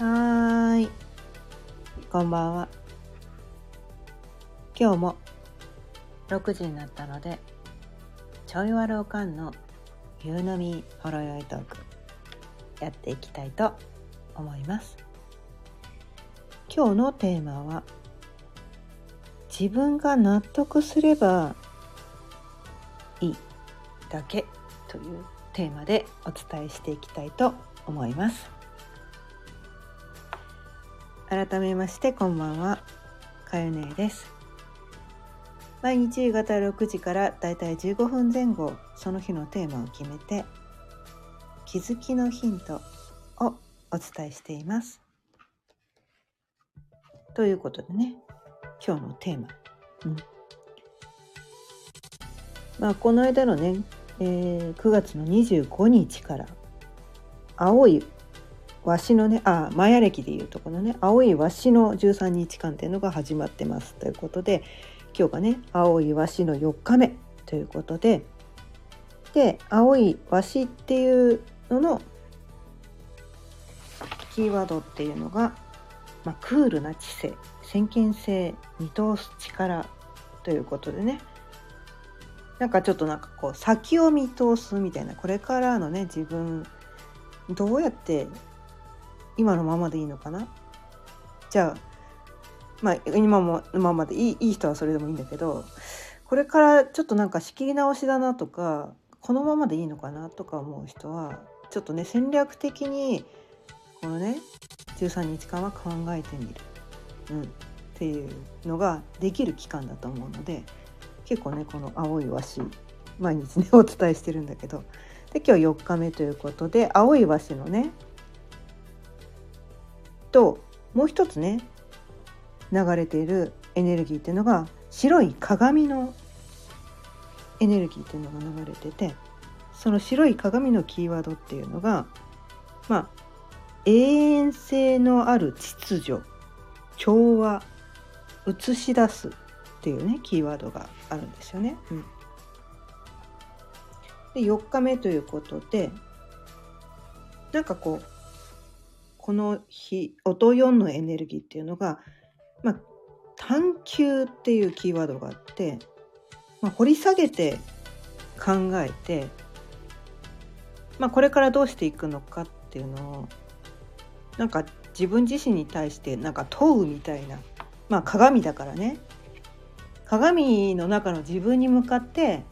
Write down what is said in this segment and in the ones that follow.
はーい。こんばんは。今日も6時になったので、ちょいわるおかんの夕飲みほろよいトークやっていきたいと思います。今日のテーマは自分が納得すればいいだけというテーマでお伝えしていきたいと思います。改めましてこんばんは。かゆねです。毎日夕方6時からだいたい15分前後その日のテーマを決めて気づきのヒントをお伝えしています。ということでね今日のテーマ、うん。まあ、この間のね、えー、9月の25日から青いわしのねあマヤ歴でいうとこのね青いわしの13日間っていうのが始まってます。ということで今日がね青いわしの4日目ということでで青いわしっていうののキーワードっていうのが、まあ、クールな知性先見性見通す力ということでね。なんかちょっとなんかこう先を見通すみたいなこれからのね自分どうやって今のままでいいのかな？じゃあまあ今もままでいいいい人はそれでもいいんだけどこれからちょっとなんか仕切り直しだなとかこのままでいいのかなとか思う人はちょっとね戦略的にこのね13日間は考えてみる、うん、っていうのができる期間だと思うので結構ねこの青い和紙毎日ねお伝えしてるんだけど。で今日4日目ということで青い和紙のねともう一つね流れているエネルギーっていうのが白い鏡のエネルギーっていうのが流れててその白い鏡のキーワードっていうのがまあ永遠性のある秩序調和映し出すっていうねキーワードがあるんですよね。うん、で4日目ということでなんかこうこの日音4のエネルギーっていうのが、まあ、探求っていうキーワードがあって、まあ、掘り下げて考えて、まあ、これからどうしていくのかっていうのをなんか自分自身に対してなんか問うみたいな、まあ、鏡だからね。鏡の中の自分に向かって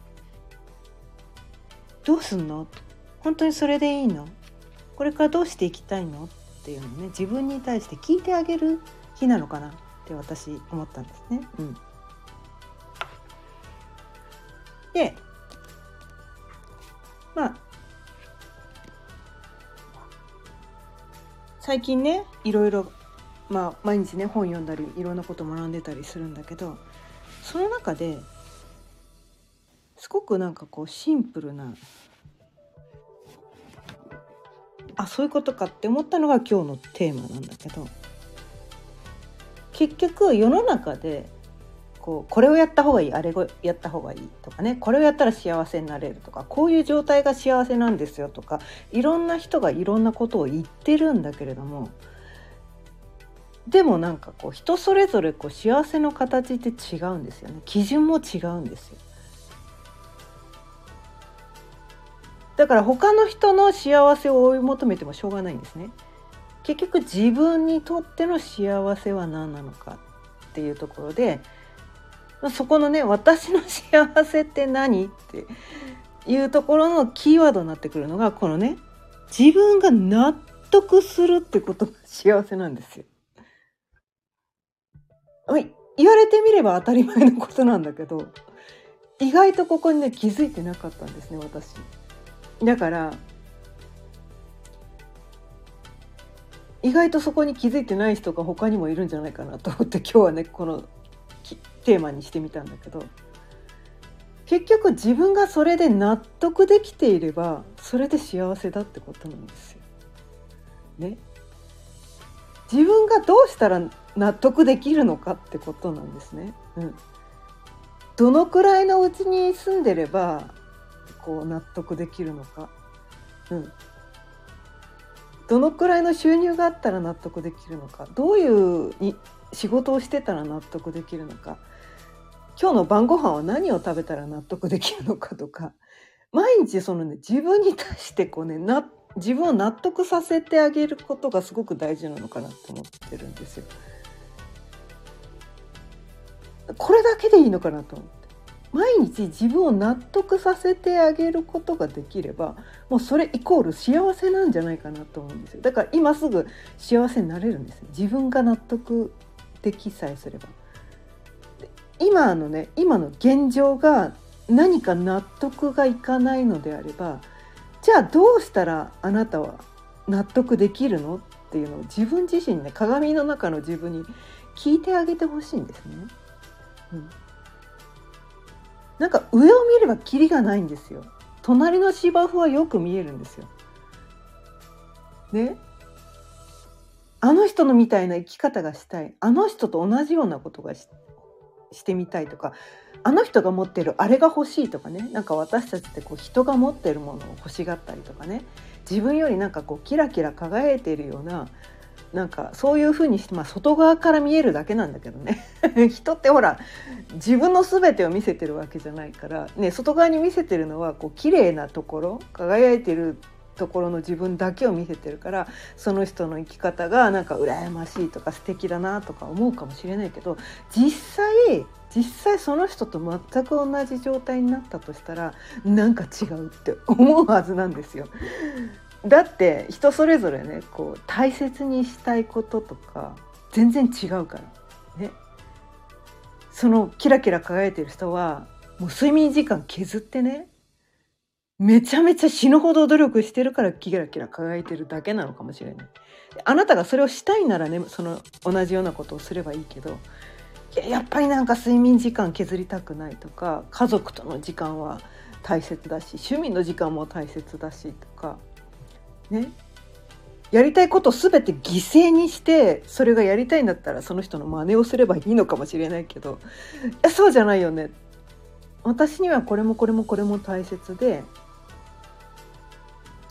「どうすんの？本当にそれでいいの？これからどうしていきたいの?」っていうのをね自分に対して聞いてあげる日なのかなって私思ったんですね。うん、でまあ最近ねいろいろまあ毎日ね本読んだりいろんなこと学んでたりするんだけどその中ですごくなんかこうシンプルなあそういうことかって思ったのが今日のテーマなんだけど結局世の中でこうこれをやった方がいいあれをやった方がいいとかねこれをやったら幸せになれるとかこういう状態が幸せなんですよとかいろんな人がいろんなことを言ってるんだけれどもでもなんかこう人それぞれこう幸せの形って違うんですよね基準も違うんですよ。だから他の人の幸せを追い求めてもしょうがないんですね。結局自分にとっての幸せは何なのかっていうところでそこのね私の幸せって何っていうところのキーワードになってくるのがこのね自分が納得するってことが幸せなんですよ。言われてみれば当たり前のことなんだけど意外とここにね気づいてなかったんですね私。だから意外とそこに気づいてない人が他にもいるんじゃないかなと思って 今日はねこのテーマにしてみたんだけど結局自分がそれで納得できていればそれで幸せだってことなんですよ。ね。自分がどうしたら納得できるのかってことなんですね。うん。どのくらいのうちに住んでればこう納得できるのか。うん、どのくらいの収入があったら納得できるのかどういうに仕事をしてたら納得できるのか今日の晩ご飯は何を食べたら納得できるのかとか毎日そのね自分に対してこうねな自分を納得させてあげることがすごく大事なのかなと思ってるんですよ。これだけでいいのかなと思って。毎日自分を納得させてあげることができればもうそれイコール幸せなんじゃないかなと思うんですよ。だから今すぐ幸せになれるんです自分が納得できさえすれば。今のね今の現状が何か納得がいかないのであればじゃあどうしたらあなたは納得できるのっていうのを自分自身ね鏡の中の自分に聞いてあげてほしいんですね。うん、なんか上を見ればキリがないんですよ。隣の芝生はよく見えるんですよ。ね？あの人のみたいな生き方がしたい。あの人と同じようなことがしてみたいとか。あの人が持ってるあれが欲しいとかね。なんか私たちってこう人が持ってるものを欲しがったりとかね。自分よりなんかこうキラキラ輝いているようななんかそういうふうにして、まあ、外側から見えるだけなんだけどね 人ってほら自分の全てを見せてるわけじゃないから、ね、外側に見せてるのはこう綺麗なところ輝いてるところの自分だけを見せてるからその人の生き方がなんか羨ましいとか素敵だなとか思うかもしれないけど実際実際その人と全く同じ状態になったとしたらなんか違うって思うはずなんですよ。だって人それぞれねこう大切にしたいこととか全然違うからねそのキラキラ輝いてる人はもう睡眠時間削ってねめちゃめちゃ死ぬほど努力してるからキラキラ輝いてるだけなのかもしれない。あなたがそれをしたいならねその同じようなことをすればいいけどやっぱりなんか睡眠時間削りたくないとか家族との時間は大切だし趣味の時間も大切だしとかね。やりたいことを全て犠牲にしてそれがやりたいんだったらその人の真似をすればいいのかもしれないけどいやそうじゃないよね。私にはこれもこれもこれも大切で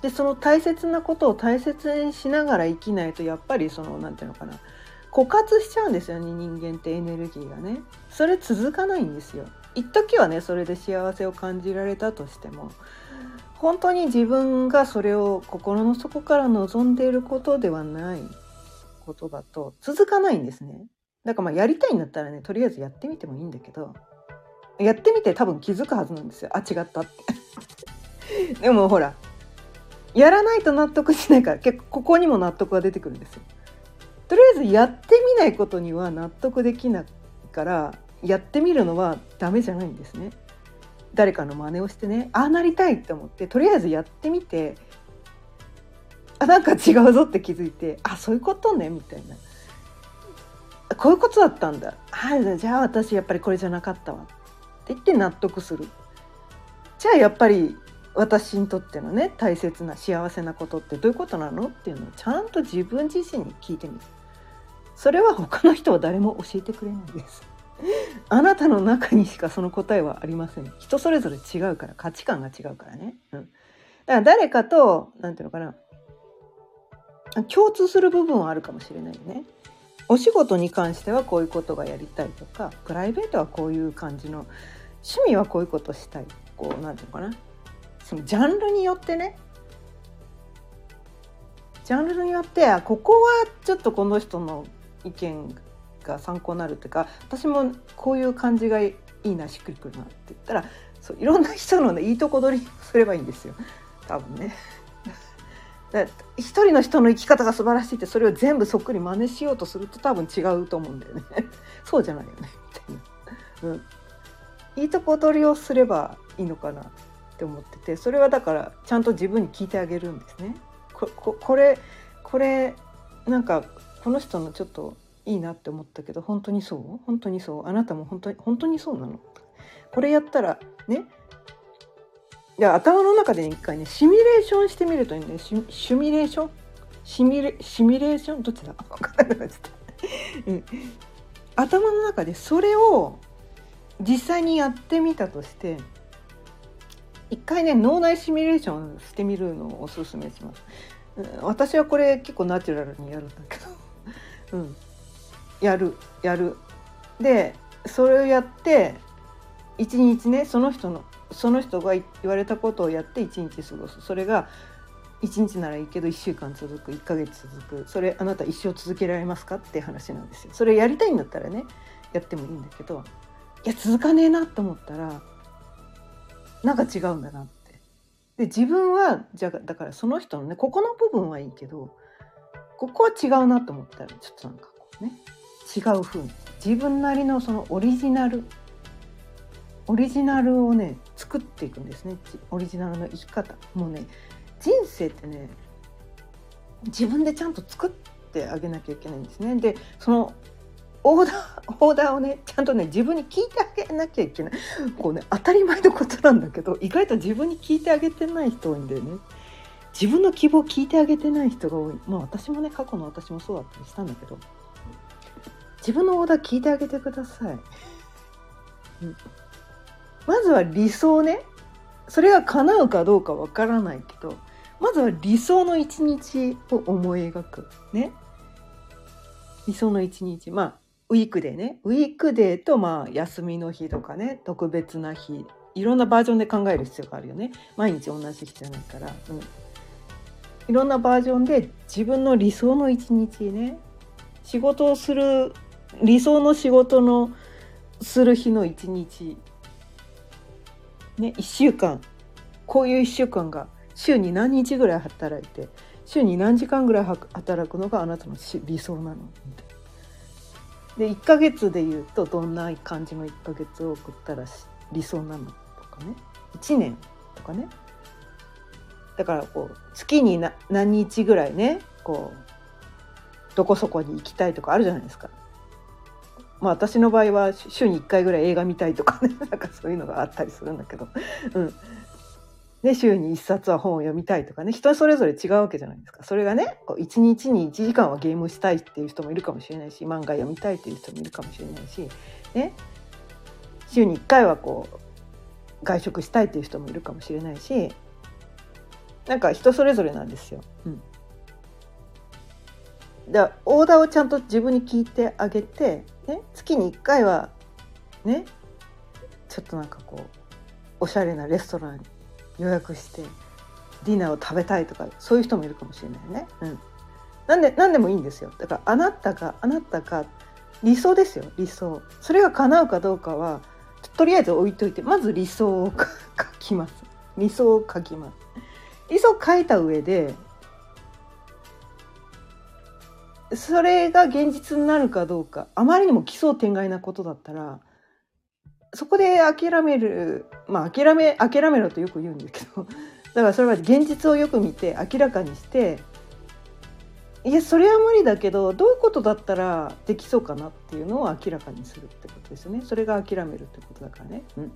でその大切なことを大切にしながら生きないとやっぱりその何て言うのかな。枯渇しちゃうんですよね人間ってエネルギーがね。それ続かないんですよ。一時はねそれで幸せを感じられたとしても。本当に自分がそれを心の底から望んでいることではないことだと続かないんですねだからまあやりたいんだったらねとりあえずやってみてもいいんだけどやってみて多分気づくはずなんですよあ違ったって でもほらやらないと納得しないから結構ここにも納得が出てくるんですよ。とりあえずやってみないことには納得できないからやってみるのはダメじゃないんですね。誰かの真似をしてねああなりたいって思ってとりあえずやってみてあなんか違うぞって気づいてあそういうことねみたいな。こういうことだったんだ。あじゃあ私やっぱりこれじゃなかったわ。って言って納得する。じゃあやっぱり私にとってのね大切な幸せなことってどういうことなの？っていうのをちゃんと自分自身に聞いてみる。それは他の人は誰も教えてくれないです。あなたの中にしかその答えはありません。人それぞれ違うから価値観が違うからね、うん、だから誰かと何て言うのかな。共通する部分はあるかもしれないよね。お仕事に関してはこういうことがやりたいとかプライベートはこういう感じの趣味はこういうことしたい。こう何て言うのかな。そのジャンルによってね。ジャンルによってここはちょっとこの人の意見が参考になるっていうか私もこういう感じがいいなしっくりくるなって言ったらそういろんな人のねいいとこ取りすればいいんですよ多分ね。一人の人の生き方が素晴らしいってそれを全部そっくり真似しようとすると多分違うと思うんだよね そうじゃないよねみたいな、うん、いいとこ取りをすればいいのかなって思っててそれはだからちゃんと自分に聞いてあげるんですね。こここれこれなんかこの人のちょっといいなって思ったけど本当にそう？本当にそう？あなたも本当に本当にそうなの？これやったらね？いや頭の中で一回ねシミュレーションしてみるといいねシシミュレーション？シミュレシミュレーション？どっちだ？分かんなくなっちゃった、うん、頭の中でそれを実際にやってみたとして一回ね脳内シミュレーションしてみるのをおすすめします。うん私はこれ結構ナチュラルにやるんだけど、うん、やるやる。でそれをやって一日ねその人のその人が言われたことをやって一日過ごす。それが1日ならいいけど1週間続く1ヶ月続く。それあなた一生続けられますか？って話なんですよ。それやりたいんだったらねやってもいいんだけどいや続かねえなと思ったらなんか違うんだなって。で自分はじゃだからその人のねここの部分はいいけどここは違うなと思ったらちょっとなんかこうね。違う風に。自分なりのそのオリジナル。オリジナルをね作っていくんですね。オリジナルの生き方もうね。人生ってね自分でちゃんと作ってあげなきゃいけないんですね。でそのオーダー オーダーをねちゃんとね自分に聞いてあげなきゃいけない。こうね当たり前のことなんだけど意外と自分に聞いてあげてない人多いんだよね。自分の希望を聞いてあげてない人が多い。まあ私もね過去の私もそうだったりしたんだけど。自分のオーダー聞いてあげてください、うん、まずは理想ね。それが叶うかどうかわからないけどまずは理想の一日を思い描くね。理想の一日。まあウィークデーね。ウィークデーとまあ休みの日とかね。特別な日。いろんなバージョンで考える必要があるよね。毎日同じ日じゃないから、うん、いろんなバージョンで自分の理想の一日ね。仕事をする理想の仕事のする日の一日。ね1週間。こういう1週間が週に何日ぐらい働いて週に何時間ぐらい働くのがあなたの理想なの。で1ヶ月で言うとどんな感じの1ヶ月を送ったら理想なの？とかね。1年とかね。だからこう月に何日ぐらいねこうどこそこに行きたいとかあるじゃないですか。まあ私の場合は週に1回ぐらい映画見たいとかね なんかそういうのがあったりするんだけど、うん。で週に1冊は本を読みたいとかね。人それぞれ違うわけじゃないですか。それがねこう1日に1時間はゲームしたいっていう人もいるかもしれないし漫画読みたいっていう人もいるかもしれないし、ね、週に1回はこう外食したいっていう人もいるかもしれないしなんか人それぞれなんですよ。うん。だオーダーをちゃんと自分に聞いてあげて、ね、月に1回はねちょっとなんかこうおしゃれなレストランに予約してディナーを食べたいとかそういう人もいるかもしれないね。うん、なんで何でもいいんですよ。だからあなたがあなたが理想ですよ理想。それが叶うかどうかはとりあえず置いといてまず理想を 書きます。理想を書きます。理想を書いた上でそれが現実になるかどうかあまりにも奇想天外なことだったらそこで諦めるまあ諦め諦めろとよく言うんですけど だからそれは現実をよく見て明らかにしていやそれは無理だけどどういうことだったらできそうかなっていうのを明らかにするってことですよねそれが諦めるってことだからね。うん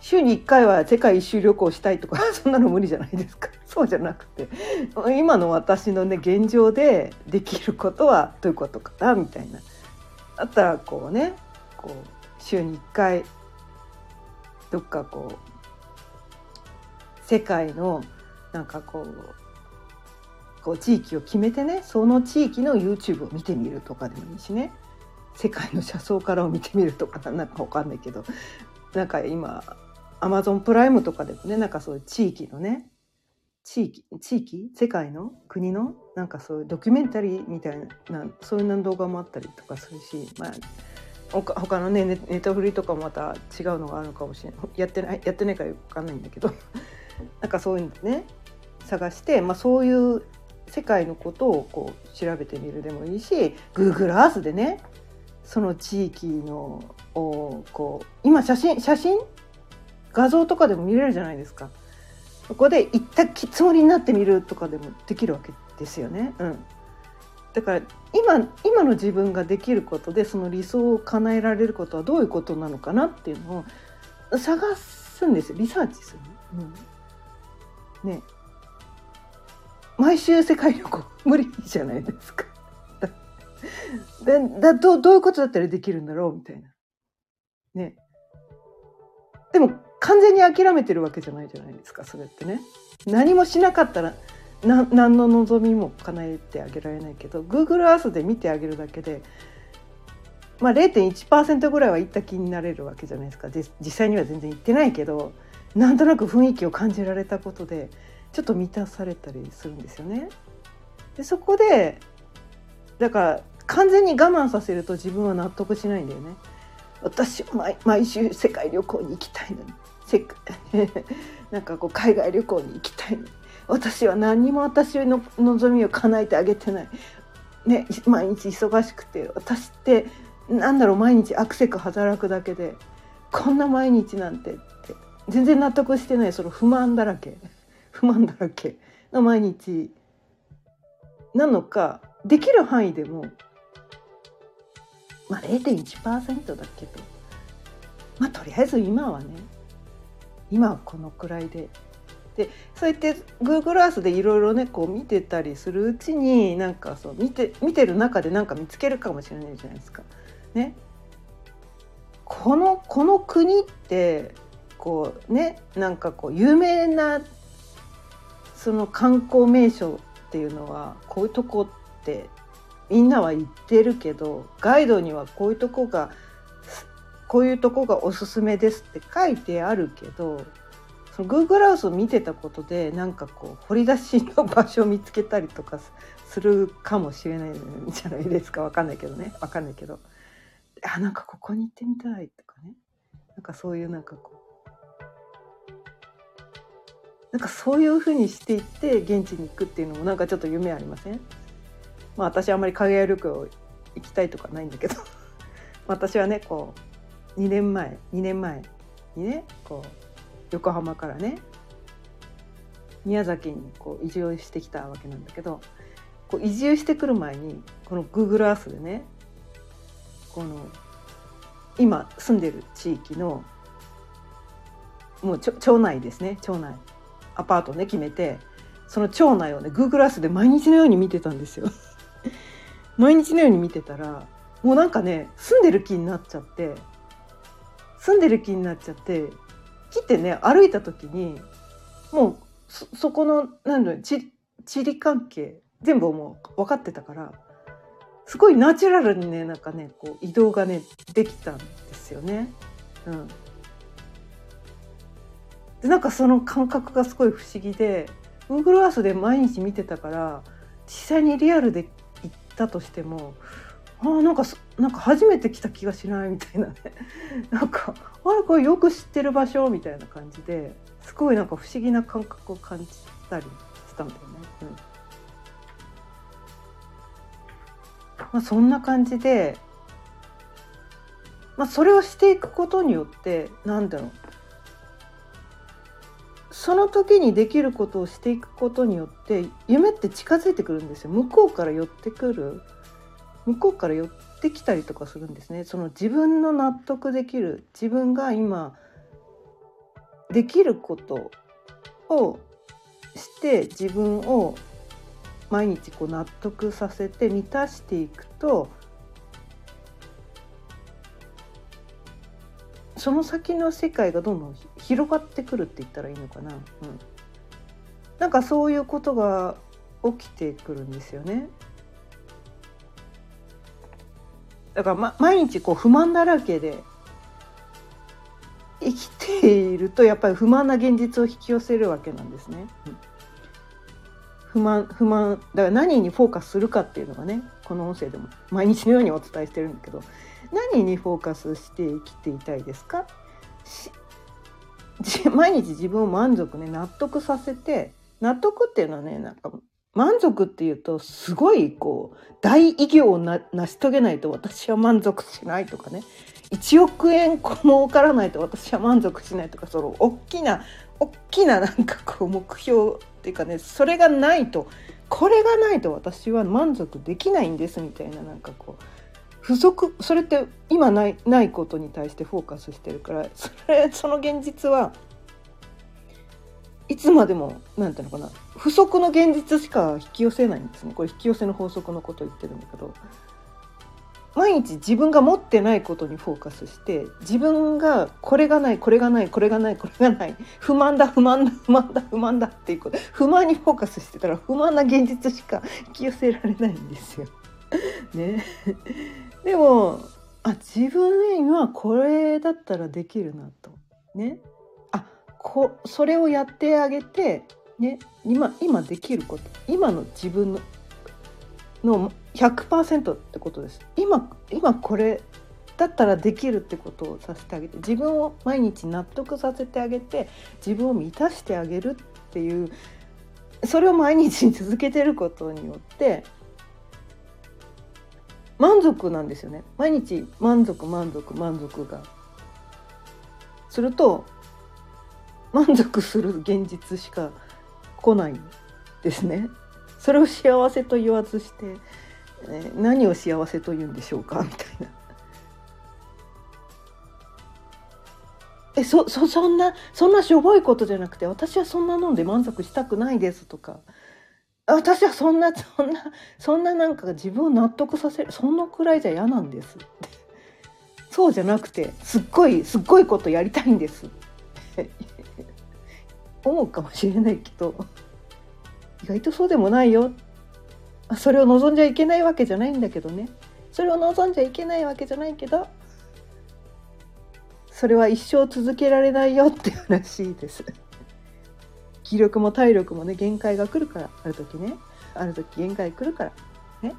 週に1回は世界一周旅行したいとかそんなの無理じゃないですか。そうじゃなくて今の私のね現状でできることはどういうことかなみたいな。だったらこうねこう週に1回どっかこう世界のなんかこうこう地域を決めてねその地域の YouTube を見てみるとかでもいいしね。世界の車窓からを見てみるとかなんか分かんないけど。なんか今アマゾンプライムとかでもねなんかそういう地域のね地域地域世界の国のなんかそういうドキュメンタリーみたいなそういう動画もあったりとかするし、まあ、他他のねネネタフリとかもまた違うのがあるのかもしれないやってないやってないからよく分かんないんだけど。なんかそういうのね探して、まあ、そういう世界のことをこう調べてみるでもいいし Google Earth でねその地域のをこう今写真写真画像とかでも見れるじゃないですか。そこで行ったつもりになってみるとかでもできるわけですよね。うん、だから今今の自分ができることでその理想を叶えられることはどういうことなのかなっていうのを探すんですよリサーチする、うん、ね毎週世界旅行無理じゃないですか。でだどどういうことだったらできるんだろうみたいな。ね。でも完全に諦めてるわけじゃないじゃないですかそれってね。何もしなかったら何の望みも叶えてあげられないけど Google Earth で見てあげるだけで、まあ、0.1%ぐらいはいった気になれるわけじゃないですかで実際には全然行ってないけどなんとなく雰囲気を感じられたことでちょっと満たされたりするんですよね。でそこでだから完全に我慢させると自分は納得しないんだよね。私は毎毎週世界旅行に行きたいのに世界 なんかこう海外旅行に行きたい。私は何も私の望みを叶えてあげてない、ね、毎日忙しくて私ってなんだろう毎日アクセク働くだけでこんな毎日なんてって全然納得してないその不満だらけ不満だらけの毎日なのかできる範囲でもまあ0.1%だけどまあとりあえず今はね今このくらいででそうやって Google Earth でいろいろねこう見てたりするうちになんかそう見て見てる中で何か見つけるかもしれないじゃないですか。ね、このこの国ってこうねなんかこう有名なその観光名所っていうのはこういうとこってみんなは言ってるけどガイドにはこういうとこがこういうとこがおすすめですって書いてあるけどその Google ハウスを見てたことでなんかこう掘り出しの場所を見つけたりとかするかもしれないんじゃないですか。わかんないけどね。わかんないけど。あなんかここに行ってみたいとかね。なんかそういうなんかこう。なんかそういうふうにしていって現地に行くっていうのもなんかちょっと夢ありません？まあ私あんまり海外旅行行きたいとかないんだけど。私はねこう2年前2年前にねこう横浜からね宮崎にこう移住してきたわけなんだけどこう移住してくる前にこの Google Earth でねこの今住んでる地域のもう町内ですね町内。アパートね決めてその町内をね Google Earth で毎日のように見てたんですよ。毎日のように見てたらもうなんかね住んでる気になっちゃって住んでる気になっちゃって来てね歩いた時にもうそこの何だ地地理関係全部もう分かってたからすごいナチュラルにねなんかねこう移動がねできたんですよね。うん、でなんかその感覚がすごい不思議で Google Earth で毎日見てたから実際にリアルで行ったとしてもあなんかなんか初めて来た気がしないみたいなね。なんかあれこれよく知ってる場所みたいな感じですごいなんか不思議な感覚を感じたりしたんだよね。うん。まあ、そんな感じで、まあ、それをしていくことによってなんだろう。その時にできることをしていくことによって夢って近づいてくるんですよ。向こうから寄ってくる向こうから寄ってきたりとかするんですね。その自分の納得できる自分が今できることをして自分を毎日こう納得させて満たしていくとその先の世界がどんどん広がってくるって言ったらいいのかな、うん、なんかそういうことが起きてくるんですよね。だから、ま、毎日こう不満だらけで生きているとやっぱり不満な現実を引き寄せるわけなんですね。不満不満だから何にフォーカスするかっていうのがねこの音声でも毎日のようにお伝えしてるんだけど何にフォーカスして生きていたいですか？毎日自分を満足ね納得させて納得っていうのはねなんか満足っていうとすごいこう大偉業を成し遂げないと私は満足しないとかね。1億円儲からないと私は満足しないとかその大きな大きななんかこう目標っていうかねそれがないとこれがないと私は満足できないんですみたいななんかこう不足それって今ないないことに対してフォーカスしてるからそれその現実はいつまでも何ていうのかな。不足の現実しか引き寄せないんですね。これ引き寄せの法則のことを言ってるんだけど。毎日自分が持ってないことにフォーカスして自分がこれがないこれがないこれがないこれがない不満だ不満だ不満だ不満だっていうこと不満にフォーカスしてたら不満な現実しか引き寄せられないんですよ。ね、でもあ自分にはこれだったらできるなと。ね、こそれをやってあげて、ね、今今できること。今の自分のの100%ってことです。今今これだったらできるってことをさせてあげて。自分を毎日納得させてあげて自分を満たしてあげるっていうそれを毎日続けてることによって満足なんですよね。毎日満足満足満足が。すると満足する現実しか来ないですね。それを幸せと言わずして、え何を幸せと言うんでしょうか？みたいな。えそそそんなそんなしょぼいことじゃなくて私はそんなので満足したくないですとか。私はそんなそんなそんななんか自分を納得させるそんなくらいじゃ嫌なんですって。そうじゃなくてすっごいすっごいことやりたいんですって。思うかもしれないけど意外とそうでもないよ。それを望んじゃいけないわけじゃないんだけどね。それを望んじゃいけないわけじゃないけどそれは一生続けられないよって話です。気力も体力もね限界が来るからある時ね。ある時限界来るからね。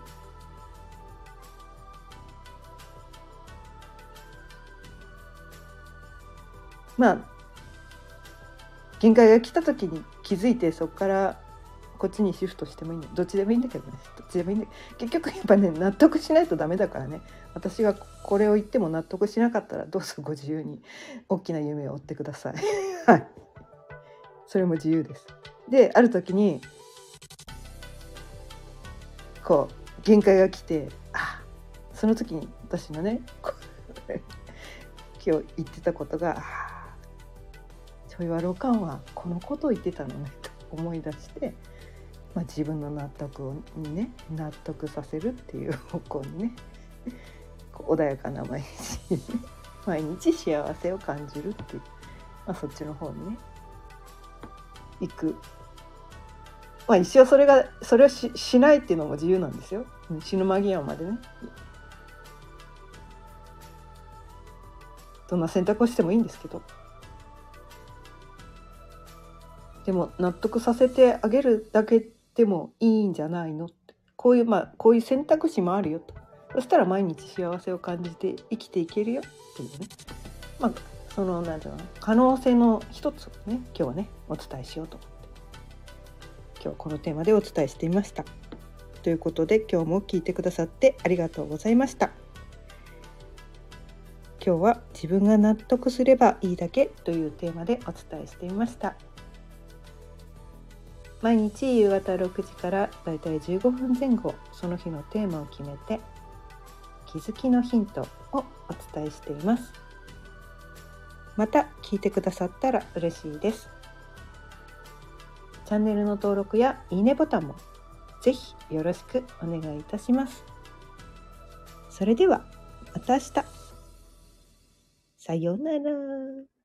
まあ限界が来た時に気づいてそこからこっちにシフトしてもいいどっちでもいいんだけどね。どっちでもいいんだ。結局やっぱね納得しないとダメだからね。私がこれを言っても納得しなかったらどうぞご自由に大きな夢を追ってください。はい。それも自由です。である時にこう限界が来てあその時に私のね 今日言ってたことが「あちょいわろかんはこのことを言ってたのね」と思い出してまあ、自分の納得にね納得させるっていう方向にね穏やかな毎日 毎日幸せを感じるっていう、まあ、そっちの方にね行く。まあ一応それがそれをししないっていうのも自由なんですよ死ぬ間際までね。どんな選択をしてもいいんですけど。でも納得させてあげるだけでもいいんじゃないのってこういうまあこういう選択肢もあるよとそしたら毎日幸せを感じて生きていけるよっていうねまあそのなんていうの可能性の一つをね今日はねお伝えしようと思って今日はこのテーマでお伝えしていました。ということで今日も聞いてくださってありがとうございました。今日は自分が納得すればいいだけというテーマでお伝えしていました。毎日夕方6時からだいたい15分前後その日のテーマを決めて気づきのヒントをお伝えしています。また聞いてくださったら嬉しいです。チャンネルの登録やいいねボタンもぜひよろしくお願いいたします。それではまた明日。さようなら。